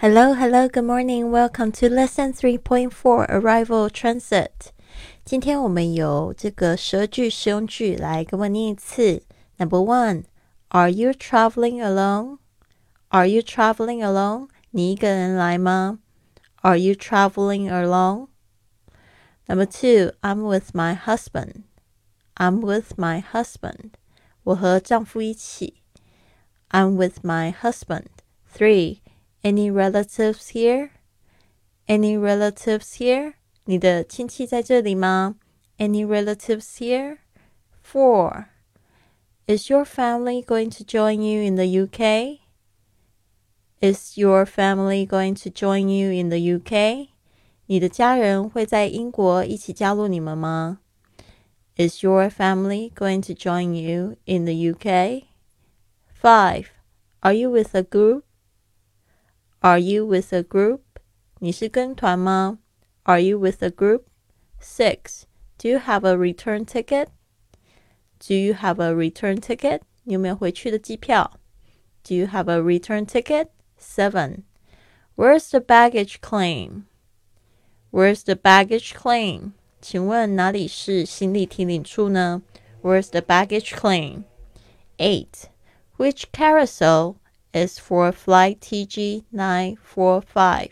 Hello, hello, good morning. Welcome to lesson three point four, arrival transit. 今天我们有这个十句实用句来跟我念一次。Number one, Are you traveling alone? Are you traveling alone? 你一个人来吗？Are you traveling alone? Number two, I'm with my husband. I'm with my husband. 我和丈夫一起。I'm with my husband. Three. Any relatives here? Any relatives here? 你的亲戚在这里吗？Any relatives here? Four. Is your family going to join you in the UK? Is your family going to join you in the UK? 你的家人会在英国一起加入你们吗？Is your family going to join you in the UK? Five. Are you with a group? Are you with a group? 你是跟团吗？Are you with a group? Six. Do you have a return ticket? Do you have a return ticket? 你有没有回去的机票？Do you have a return ticket? Seven. Where's the baggage claim? Where's the baggage claim? 请问哪里是行李提领处呢？Where's the baggage claim? Eight. Which carousel is for flight TG 945,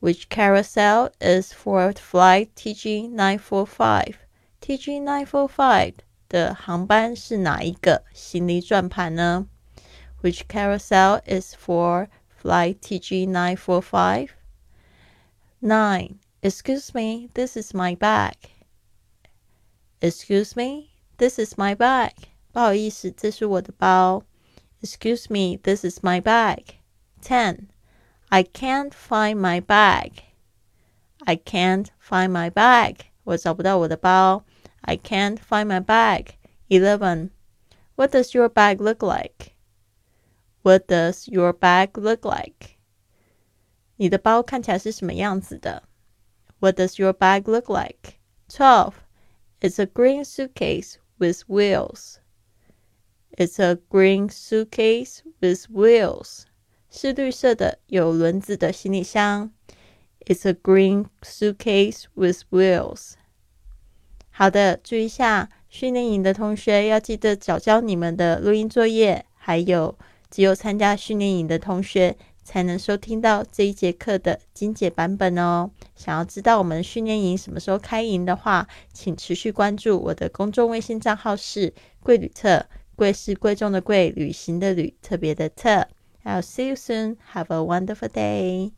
which carousel is for flight TG 945. TG 945的航班是哪一个行李转盘呢？Which carousel is for flight TG 945? 9. Excuse me, this is my bag. Excuse me, this is my bag. 不好意思，这是我的包。 Excuse me, this is my bag. 10. I can't find my bag. I can't find my bag. 我找不到我的包。I can't find my bag. 11. What does your bag look like? What does your bag look like? 你的包看起来是什么样子的？What does your bag look like? 12. It's a green suitcase with wheels. It's a green suitcase with wheels. 是绿色的有轮子的行李箱。It's a green suitcase with wheels. 好的，注意一下，训练营的同学要记得找交你们的录音作业，还有只有参加训练营的同学才能收听到这一节课的精简版本哦。想要知道我们训练营什么时候开营的话，请持续关注我的公众微信账号是贵旅特。贵是贵重的贵，旅行的旅，特别的特。I'll see you soon. Have a wonderful day.